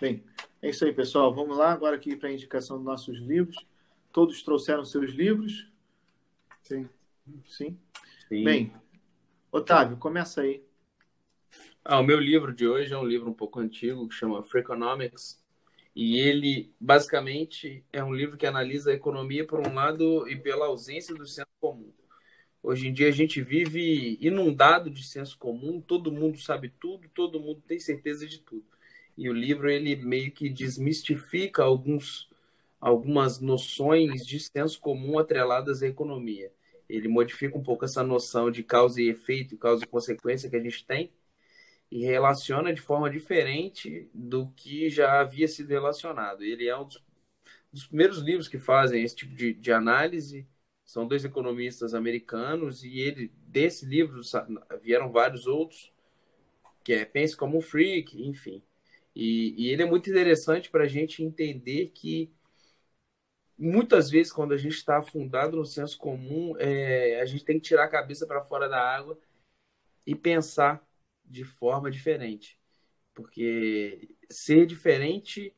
Bem, é isso aí, pessoal. Vamos lá agora aqui para a indicação dos nossos livros. Todos trouxeram seus livros? Sim. Sim. Sim. Bem, Otávio, começa aí. Ah, o meu livro de hoje é um livro um pouco antigo que chama Freakonomics. E ele, basicamente, é um livro que analisa a economia por um lado e pela ausência do senso comum. Hoje em dia a gente vive inundado de senso comum, todo mundo sabe tudo, todo mundo tem certeza de tudo e o livro ele meio que desmistifica alguns algumas noções de senso comum atreladas à economia. Ele modifica um pouco essa noção de causa e efeito, causa e consequência que a gente tem e relaciona de forma diferente do que já havia sido relacionado. Ele é um dos, dos primeiros livros que fazem esse tipo de, de análise. São dois economistas americanos e ele desse livro vieram vários outros que é Pense como um Freak, enfim. E, e ele é muito interessante para a gente entender que muitas vezes, quando a gente está afundado no senso comum, é, a gente tem que tirar a cabeça para fora da água e pensar de forma diferente. Porque ser diferente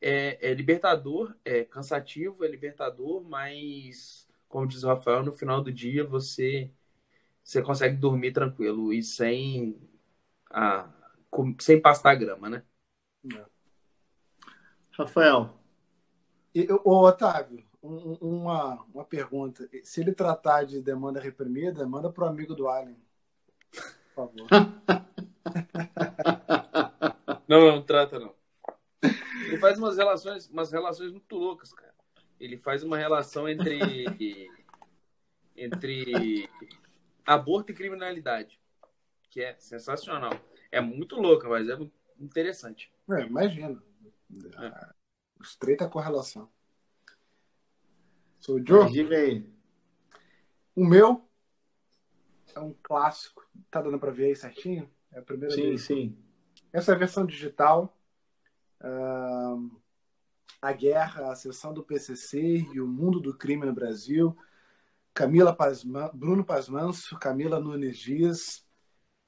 é, é, libertador, é cansativo, é libertador, mas, como diz o Rafael, no final do dia você, você consegue dormir tranquilo e sem, a, sem pastar grama, né? É. Rafael. E, ô, Otávio, um, uma, uma pergunta. Se ele tratar de demanda reprimida, manda para o amigo do Allen. Por favor. não, não trata, não. Ele faz umas relações, umas relações muito loucas, cara. Ele faz uma relação entre entre aborto e criminalidade, que é sensacional. É muito louca, mas é interessante. É, imagino. É. Estreita correlação. Sou o Joe? Diga aí. O meu é um clássico. Tá dando para ver aí certinho? É a primeira sim, vez. Sim, Essa é a versão digital. Uh, a guerra, a sessão do PCC e o mundo do crime no Brasil. Camila Pazman, Bruno Pazmanso, Camila Nunes Dias.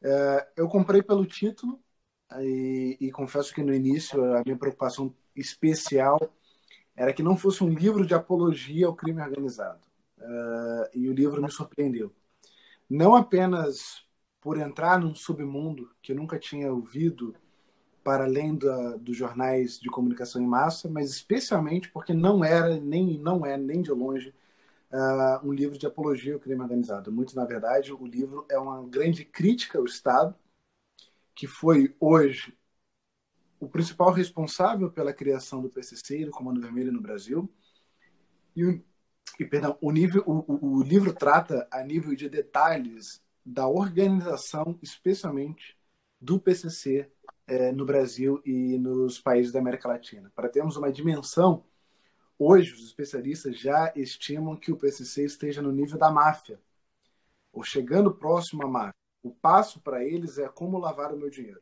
Uh, eu comprei pelo título, e, e, confesso que no início a minha preocupação especial era que não fosse um livro de apologia ao crime organizado. Uh, e o livro me surpreendeu. Não apenas por entrar num submundo que eu nunca tinha ouvido para além da, dos jornais de comunicação em massa, mas especialmente porque não era nem não é nem de longe uh, um livro de apologia ao crime organizado. Muito na verdade, o livro é uma grande crítica ao Estado que foi hoje o principal responsável pela criação do PCC e do Comando Vermelho no Brasil. E, e perdão, o, nível, o, o livro trata a nível de detalhes da organização, especialmente do PCC é, no Brasil e nos países da América Latina. Para termos uma dimensão, hoje os especialistas já estimam que o PCC esteja no nível da máfia, ou chegando próximo à máfia. O passo para eles é como lavar o meu dinheiro.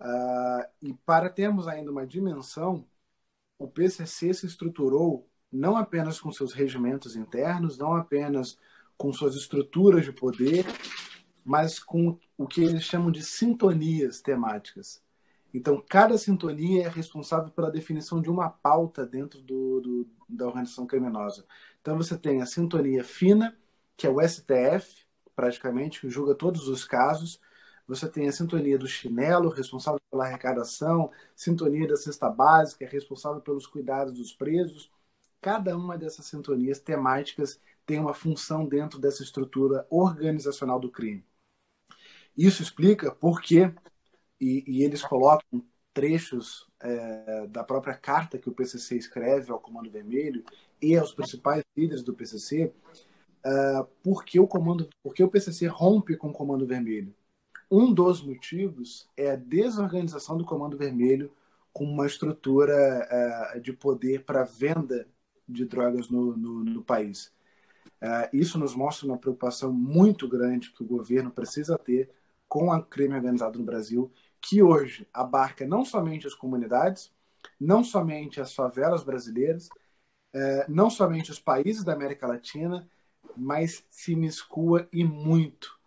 Uh, e para termos ainda uma dimensão, o PCC se estruturou não apenas com seus regimentos internos, não apenas com suas estruturas de poder, mas com o que eles chamam de sintonias temáticas. Então, cada sintonia é responsável pela definição de uma pauta dentro do, do, da organização criminosa. Então, você tem a sintonia fina, que é o STF, praticamente, que julga todos os casos. Você tem a sintonia do chinelo, responsável pela arrecadação, sintonia da cesta básica, responsável pelos cuidados dos presos. Cada uma dessas sintonias temáticas tem uma função dentro dessa estrutura organizacional do crime. Isso explica por que, e, e eles colocam trechos é, da própria carta que o PCC escreve ao Comando Vermelho e aos principais líderes do PCC, uh, por que o comando, por que o PCC rompe com o Comando Vermelho? Um dos motivos é a desorganização do Comando Vermelho com uma estrutura uh, de poder para venda de drogas no, no, no país. Uh, isso nos mostra uma preocupação muito grande que o governo precisa ter com a crime organizado no Brasil, que hoje abarca não somente as comunidades, não somente as favelas brasileiras, não somente os países da América Latina, mas se imiscua e muito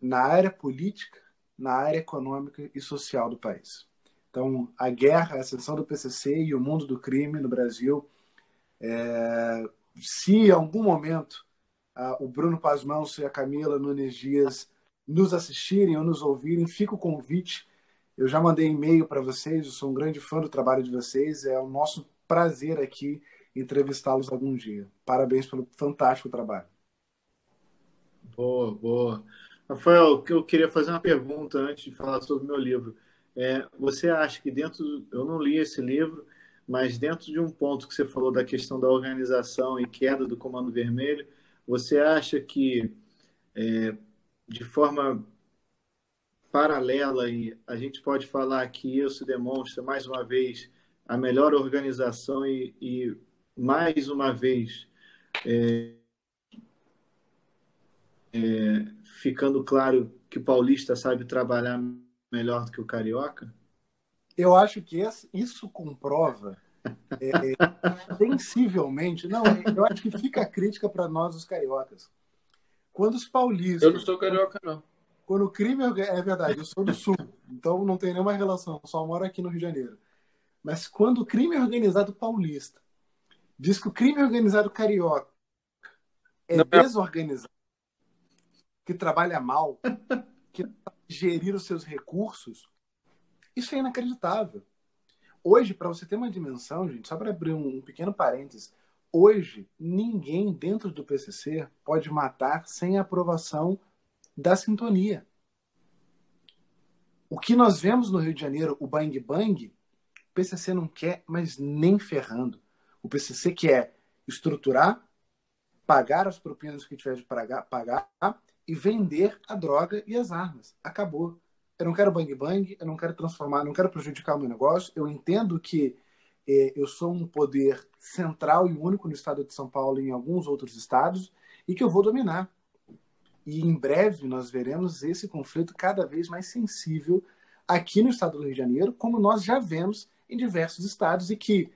na área política, na área econômica e social do país. Então, a guerra, a ascensão do PCC e o mundo do crime no Brasil. É, se em algum momento o Bruno Pazmanso e a Camila Nunes Dias nos assistirem ou nos ouvirem, fica o convite. Eu já mandei e-mail para vocês, eu sou um grande fã do trabalho de vocês. É o nosso prazer aqui entrevistá-los algum dia. Parabéns pelo fantástico trabalho. Boa, boa. Rafael, eu queria fazer uma pergunta antes de falar sobre o meu livro. É, você acha que dentro, eu não li esse livro, mas dentro de um ponto que você falou da questão da organização e queda do Comando Vermelho, você acha que é, de forma paralela e a gente pode falar que isso demonstra mais uma vez a melhor organização e, e mais uma vez é, é, ficando claro que o paulista sabe trabalhar melhor do que o carioca? Eu acho que isso comprova é, é, sensivelmente. Não, eu acho que fica a crítica para nós, os cariocas. Quando os paulistas. Eu não sou carioca, não. Quando o crime. É verdade, eu sou do Sul, então não tem nenhuma relação, só moro aqui no Rio de Janeiro. Mas quando o crime organizado paulista diz que o crime organizado carioca é não, desorganizado, que trabalha mal, que gerir os seus recursos, isso é inacreditável. Hoje, para você ter uma dimensão, gente, só para abrir um pequeno parênteses, hoje ninguém dentro do PCC pode matar sem aprovação da sintonia. O que nós vemos no Rio de Janeiro, o bang bang, o PCC não quer, mas nem ferrando. O PCC quer estruturar, pagar as propinas que tiver de pagar, pagar e vender a droga e as armas. Acabou. Eu não quero bang bang, eu não quero transformar, não quero prejudicar o meu negócio. Eu entendo que eh, eu sou um poder central e único no estado de São Paulo e em alguns outros estados e que eu vou dominar. E em breve nós veremos esse conflito cada vez mais sensível aqui no estado do Rio de Janeiro, como nós já vemos em diversos estados e que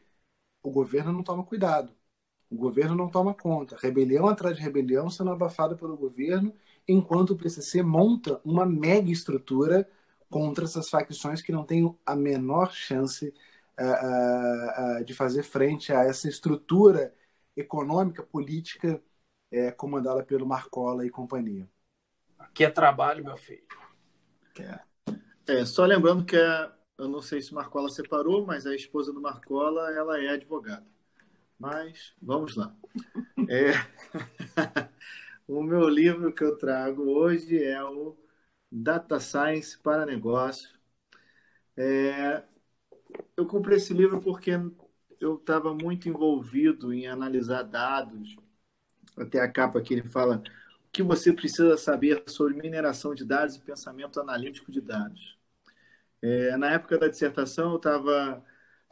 o governo não toma cuidado. O governo não toma conta. Rebelião atrás de rebelião sendo abafada pelo governo enquanto o PCC monta uma mega estrutura contra essas facções que não têm a menor chance uh, uh, uh, de fazer frente a essa estrutura econômica, política, comandada pelo Marcola e companhia. Aqui é trabalho, meu filho. É. é só lembrando que a, eu não sei se Marcola separou, mas a esposa do Marcola ela é advogada. Mas vamos lá. É... O meu livro que eu trago hoje é o Data Science para Negócio. É, eu comprei esse livro porque eu estava muito envolvido em analisar dados. Até a capa que ele fala o que você precisa saber sobre mineração de dados e pensamento analítico de dados. É, na época da dissertação, eu estava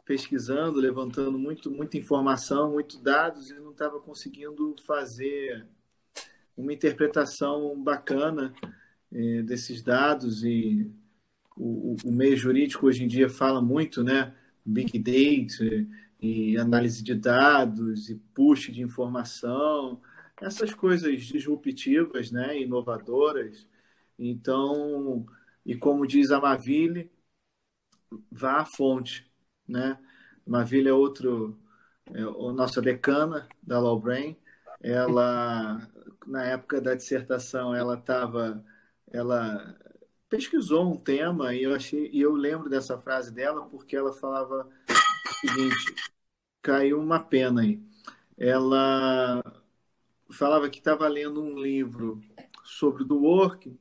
pesquisando, levantando muito, muita informação, muitos dados, e não estava conseguindo fazer uma interpretação bacana é, desses dados e o, o, meio jurídico hoje em dia fala muito, né? Big Data e análise de dados e push de informação, essas coisas disruptivas, né? Inovadoras. Então, e como diz a Maville, vá à fonte, né? Maville é outro, é, o nossa decana da Law Brain, ela na época da dissertação ela estava ela pesquisou um tema e eu achei e eu lembro dessa frase dela porque ela falava o seguinte caiu uma pena aí. Ela falava que estava lendo um livro sobre o work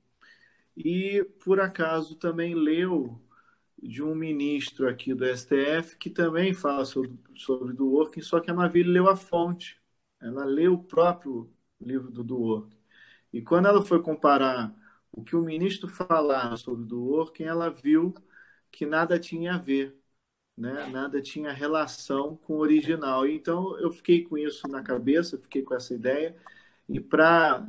e por acaso também leu de um ministro aqui do STF que também fala sobre, sobre do working, só que a Maville leu a fonte ela leu o próprio livro do Dworkin. E quando ela foi comparar o que o ministro falava sobre o Dworkin, ela viu que nada tinha a ver, né? nada tinha relação com o original. Então eu fiquei com isso na cabeça, fiquei com essa ideia. E para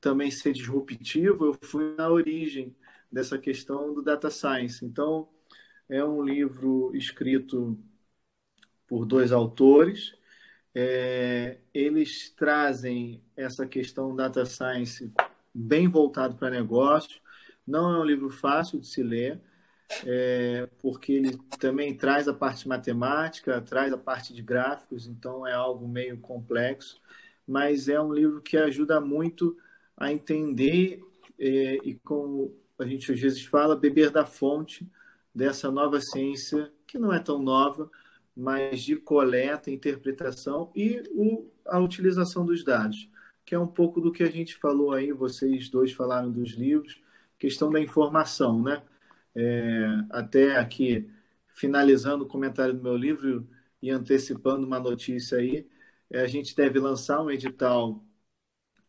também ser disruptivo, eu fui na origem dessa questão do data science. Então é um livro escrito por dois autores é, eles trazem essa questão data science bem voltado para negócio. Não é um livro fácil de se ler. é, porque ele também traz a parte matemática, traz a parte de gráficos, então é algo meio complexo, mas é um livro que ajuda muito a entender é, e, como a gente às vezes fala, beber da fonte dessa nova ciência, que não é tão nova, mas de coleta, interpretação e o, a utilização dos dados, que é um pouco do que a gente falou aí, vocês dois falaram dos livros, questão da informação, né? É, até aqui, finalizando o comentário do meu livro e antecipando uma notícia aí, é, a gente deve lançar um edital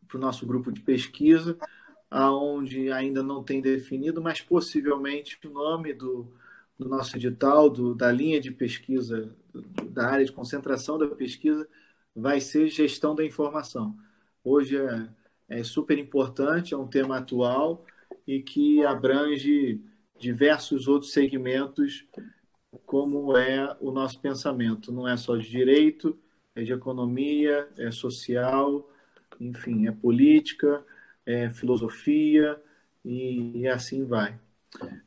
para o nosso grupo de pesquisa, aonde ainda não tem definido, mas possivelmente o nome do, do nosso edital, do, da linha de pesquisa, da área de concentração da pesquisa, vai ser gestão da informação. Hoje é, é super importante, é um tema atual e que abrange diversos outros segmentos, como é o nosso pensamento. Não é só de direito, é de economia, é social, enfim, é política, é filosofia e, e assim vai.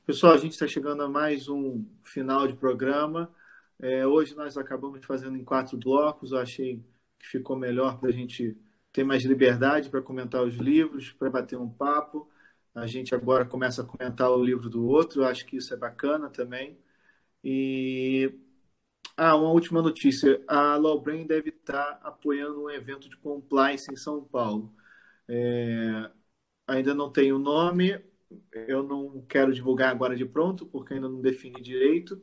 Pessoal, a gente está chegando a mais um final de programa. É, hoje nós acabamos fazendo em quatro blocos. Eu achei que ficou melhor para a gente ter mais liberdade para comentar os livros, para bater um papo. A gente agora começa a comentar o livro do outro. Eu acho que isso é bacana também. E ah, uma última notícia. A Lawbrain deve estar apoiando um evento de compliance em São Paulo. É, ainda não tenho o nome, eu não quero divulgar agora de pronto, porque ainda não defini direito.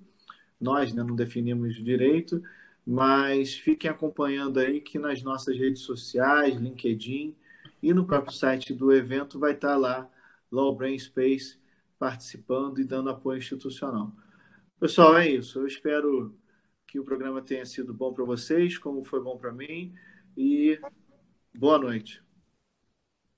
Nós ainda não definimos direito, mas fiquem acompanhando aí que nas nossas redes sociais, LinkedIn e no próprio site do evento vai estar lá Law Brain Space participando e dando apoio institucional. Pessoal, é isso. Eu espero que o programa tenha sido bom para vocês, como foi bom para mim, e boa noite.